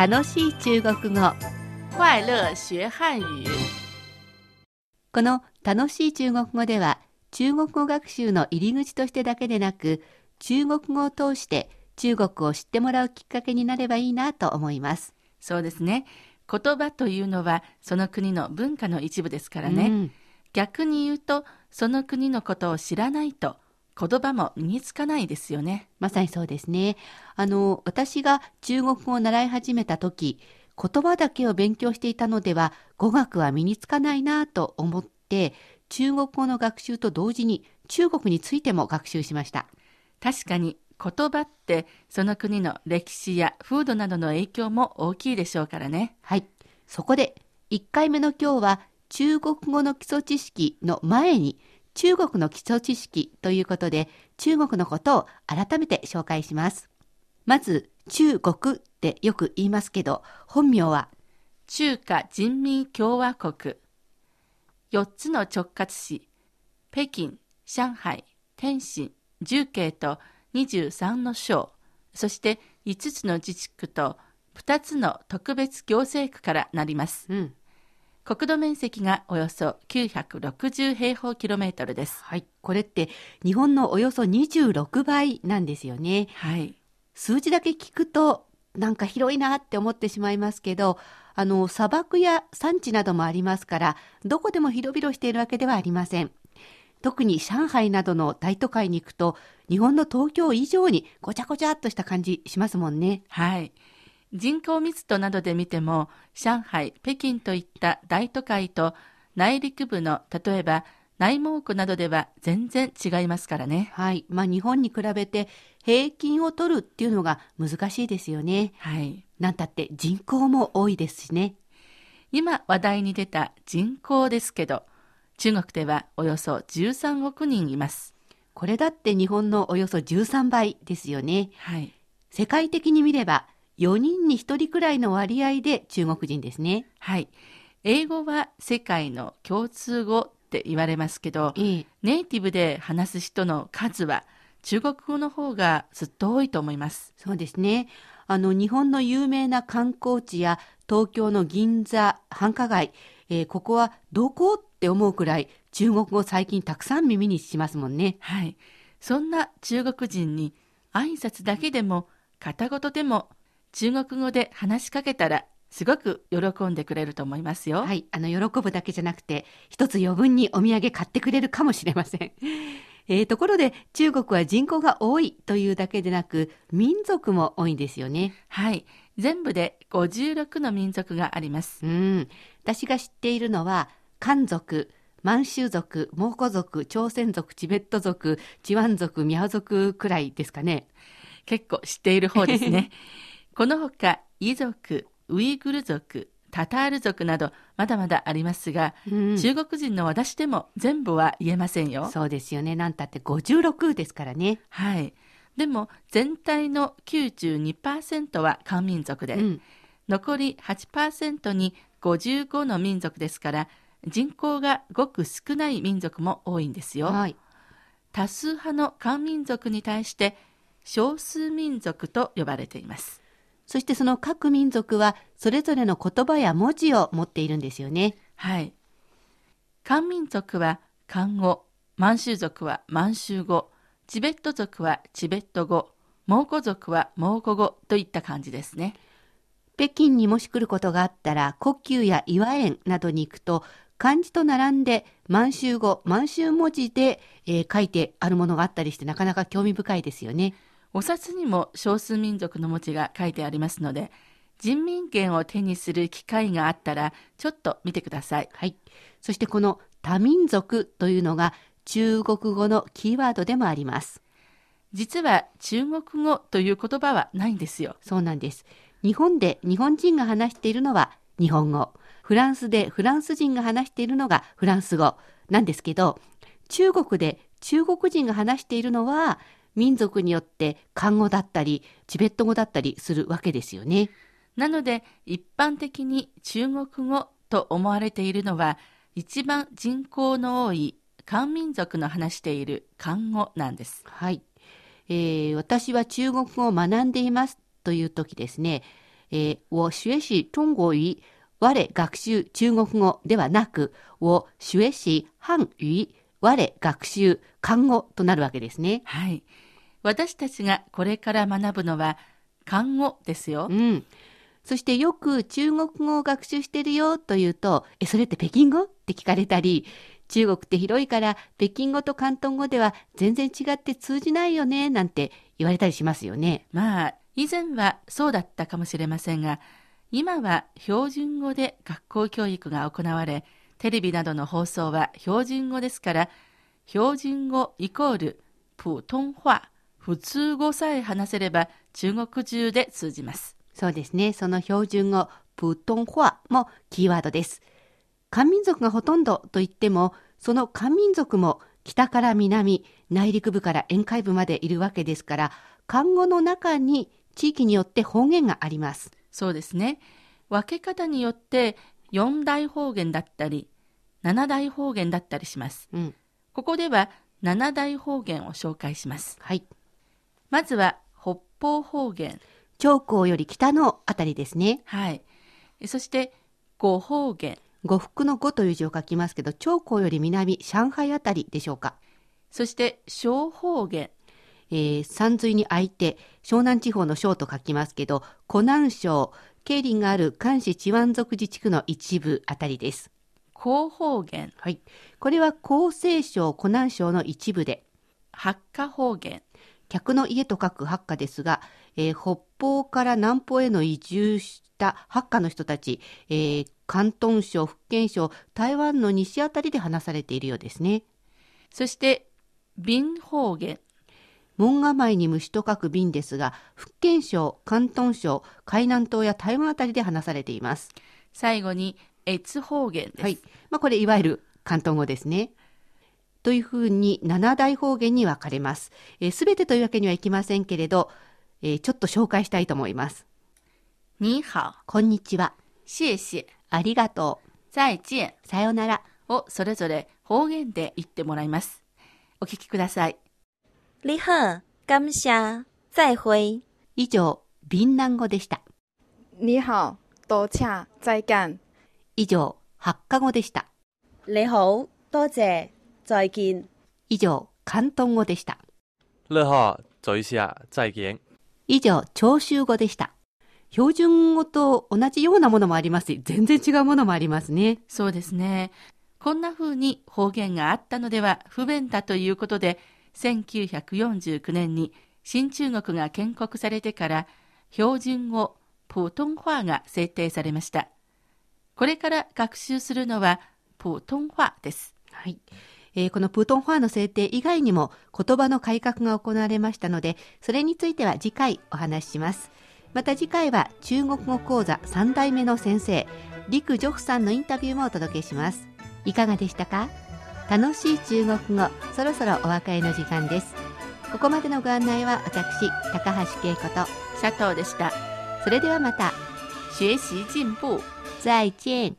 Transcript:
楽しい中国語快乐学汉语。この楽しい中国語では中国語学習の入り口としてだけでなく中国語を通して中国を知ってもらうきっかけになればいいなと思います。そうですね。言葉というのはその国の文化の一部ですからね。うん逆に言うと、その国のことを知らないと言葉も身につかないですよね。まさにそうですね。あの、私が中国語を習い始めた時、言葉だけを勉強していたのでは語学は身につかないなと思って、中国語の学習と同時に中国についても学習しました。確かに言葉ってその国の歴史や風土などの影響も大きいでしょうからね。はい。そこで、1回目の今日は、中国語の基礎知識の前に、中国の基礎知識ということで、中国のことを改めて紹介します。まず、中国ってよく言いますけど、本名は、中華人民共和国。4つの直轄市、北京、上海、天津、重慶と23の省、そして5つの自治区と2つの特別行政区からなります。うん。国土面積がおよそ960平方キロメートルです。はい。これって、日本のおよそ26倍なんですよね。はい。数字だけ聞くとなんか広いなって思ってしまいますけどあの砂漠や山地などもありますからどこでも広々しているわけではありません特に上海などの大都会に行くと日本の東京以上にごちゃごちゃっとした感じしますもんねはい。人口密度などで見ても、上海、北京といった大都会と内陸部の例えば内蒙古などでは全然違いますからね。はいまあ日本に比べて平均を取るっていうのが難しいですよねはい。なんたって人口も多いですしね今話題に出た人口ですけど、中国ではおよそ13億人います。これだって日本のおよそ13倍ですよねはい。世界的に見れば4人に1人くらいの割合で中国人ですね。はい。英語は世界の共通語って言われますけど、ええ、ネイティブで話す人の数は中国語の方がずっと多いと思います。そうですね。あの日本の有名な観光地や東京の銀座、繁華街、えーここはどこって思うくらい中国語最近たくさん耳にしますもんね。はい。そんな中国人に挨拶だけでも片言でも中国語で話しかけたらすごく喜んでくれると思いますよ。はい、あの喜ぶだけじゃなくて一つ余分にお土産買ってくれるかもしれません。えーところで中国は人口が多いというだけでなく民族も多いんですよね。はい。全部で56の民族があります。うん、私が知っているのは漢族満州族蒙古族朝鮮族チベット族チワン族ミャオ族くらいですかね結構知っている方ですね。このほか、イ族、ウイグル族、タタール族などまだまだありますが、うん中国人の私でも全部は言えませんよ。そうですよねなんたって56ですからねはい。でも全体の92%は漢民族で、うん残り8%に55の民族ですから人口がごく少ない民族も多いんですよ。はい多数派の漢民族に対して少数民族と呼ばれています。そしてその各民族はそれぞれの言葉や文字を持っているんですよねはい。漢民族は漢語、満州族は満州語、チベット族はチベット語、蒙古族は蒙古語といった感じですね。北京にもし来ることがあったら故宮や岩園などに行くと漢字と並んで満州語満州文字で、えー書いてあるものがあったりしてなかなか興味深いですよねお札にも少数民族の文字が書いてありますので、人民元を手にする機会があったら、ちょっと見てください。はい。そしてこの多民族というのが中国語のキーワードでもあります。実は中国語という言葉はないんですよ。そうなんです。日本で日本人が話しているのは日本語。フランスでフランス人が話しているのがフランス語なんですけど、中国で中国人が話しているのは民族によって漢語だったりチベット語だったりするわけですよね。なので、一般的に中国語と思われているのは、一番人口の多い漢民族の話している漢語なんです。はい、えー私は中国語を学んでいますという時ですね、えー、我学習中国語、我学習中国語ではなく、我学習漢語、我学習漢語となるわけですね。はい。私たちがこれから学ぶのは漢語ですよ。うん。そしてよく中国語を学習してるよというと、え、それって北京語？って聞かれたり、中国って広いから北京語と広東語では全然違って通じないよねなんて言われたりしますよね。まあ、以前はそうだったかもしれませんが、今は標準語で学校教育が行われ、テレビなどの放送は標準語ですから、標準語イコール普通話、普通語さえ話せれば中国中で通じます。そうですね。その標準語、普通話もキーワードです。漢民族がほとんどといっても、その漢民族も北から南、内陸部から沿海部までいるわけですから、漢語の中に地域によって方言があります。そうですね。分け方によって4大方言だったり、7大方言だったりします。うん。ここでは7大方言を紹介します。はい。まずは北方方言。長江より北のあたりですね。はい。そして五方言。呉服の呉という字を書きますけど、長江より南、上海あたりでしょうか。そして小方言。えー、山水に空いて、湘南地方の省と書きますけど、湖南省、経林がある関市チワン族自治区の一部あたりです。広方言。はい。これは厚生省、湖南省の一部で、八家方言。客の家と書く八家ですが、えー北方から南方への移住した八家の人たち、えー広東省、福建省、台湾の西あたりで話されているようですね。そして瓶方言。門構えに虫と書く瓶ですが、福建省、広東省、海南島や台湾あたりで話されています。最後に越方言です。はい。まあ、これいわゆる広東語ですね。というふうに7大方言に分かれます。すべてというわけにはいきませんけれど、えーちょっと紹介したいと思います。你好。こんにちは。谢謝。ありがと再见。う。さようなら。をそれぞれ方言で言ってもらいます。お聞きください。你好，感謝，再會。以上、闽南語でした。你好，多謝，再見。以上、八カ語でした。你好，多謝，再見。以上、広東語でした。乐好，走一下，再见。以上、長州語でした。標準語と同じようなものもありますし、全然違うものもありますね。そうですね。こんな風に方言があったのでは不便だということで、1949年に新中国が建国されてから標準語、普通話が制定されました。これから学習するのは普通話です。はい。えーこのプートンファーの制定以外にも言葉の改革が行われましたので、それについては次回お話しします。また次回は中国語講座3代目の先生、陸ジョフさんのインタビューもお届けします。いかがでしたか？楽しい中国語、そろそろお別れの時間です。ここまでのご案内は私、高橋恵子と、シャトーでした。それではまた、学習進步。再见。